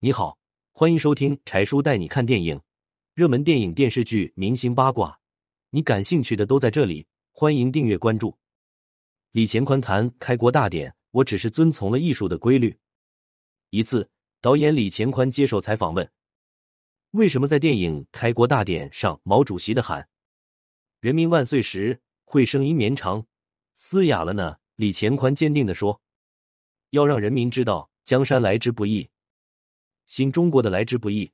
你好，欢迎收听柴叔带你看电影，热门电影、电视剧、明星八卦，你感兴趣的都在这里。欢迎订阅关注。李乾宽谈开国大典，我只是遵从了艺术的规律。一次，导演李乾宽接受采访问：“为什么在电影《开国大典》上，毛主席的喊‘人民万岁’时会声音绵长、嘶哑了呢？”李乾宽坚定的说：“要让人民知道，江山来之不易。”新中国的来之不易。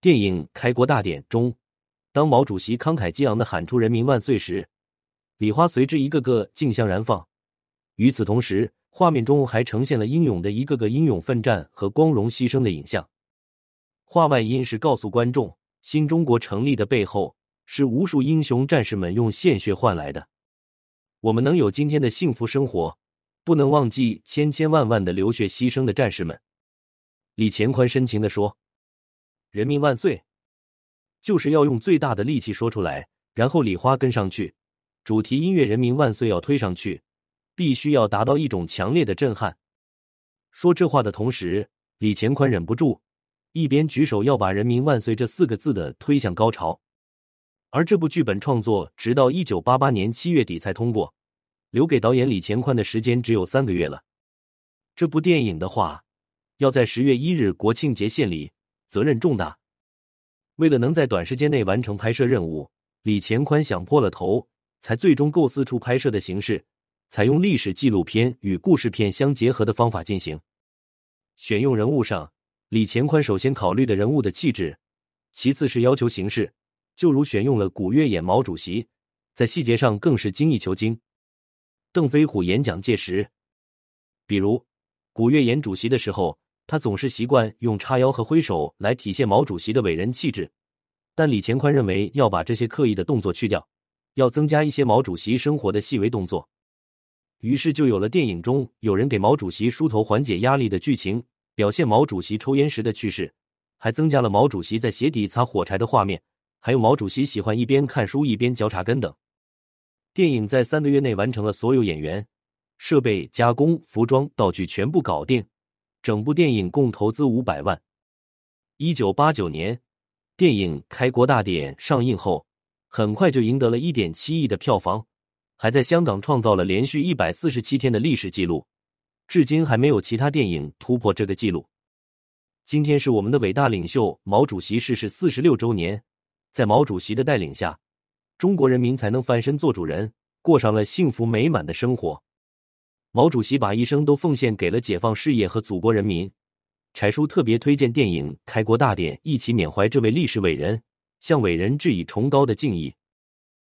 电影《开国大典》中，当毛主席慷慨激昂的喊出“人民万岁”时，礼花随之一个个竞相燃放。与此同时，画面中还呈现了英勇的一个个英勇奋战和光荣牺牲的影像。画外音是告诉观众，新中国成立的背后是无数英雄战士们用鲜血换来的。我们能有今天的幸福生活，不能忘记千千万万的流血牺牲的战士们。李乾宽深情的说：“人民万岁！”就是要用最大的力气说出来，然后礼花跟上去，主题音乐“人民万岁”要推上去，必须要达到一种强烈的震撼。说这话的同时，李乾宽忍不住一边举手要把“人民万岁”这四个字的推向高潮。而这部剧本创作直到一九八八年七月底才通过，留给导演李乾宽的时间只有三个月了。这部电影的话。要在十月一日国庆节献礼，责任重大。为了能在短时间内完成拍摄任务，李乾宽想破了头，才最终构思出拍摄的形式，采用历史纪录片与故事片相结合的方法进行。选用人物上，李乾宽首先考虑的人物的气质，其次是要求形式，就如选用了古月演毛主席，在细节上更是精益求精。邓飞虎演蒋介石，比如古月演主席的时候。他总是习惯用叉腰和挥手来体现毛主席的伟人气质，但李乾宽认为要把这些刻意的动作去掉，要增加一些毛主席生活的细微动作，于是就有了电影中有人给毛主席梳头缓解压力的剧情，表现毛主席抽烟时的趣事，还增加了毛主席在鞋底擦火柴的画面，还有毛主席喜欢一边看书一边嚼茶根等。电影在三个月内完成了所有演员、设备、加工、服装、道具全部搞定。整部电影共投资五百万。一九八九年，电影《开国大典》上映后，很快就赢得了一点七亿的票房，还在香港创造了连续一百四十七天的历史记录，至今还没有其他电影突破这个记录。今天是我们的伟大领袖毛主席逝世四十六周年，在毛主席的带领下，中国人民才能翻身做主人，过上了幸福美满的生活。毛主席把一生都奉献给了解放事业和祖国人民。柴叔特别推荐电影《开国大典》，一起缅怀这位历史伟人，向伟人致以崇高的敬意。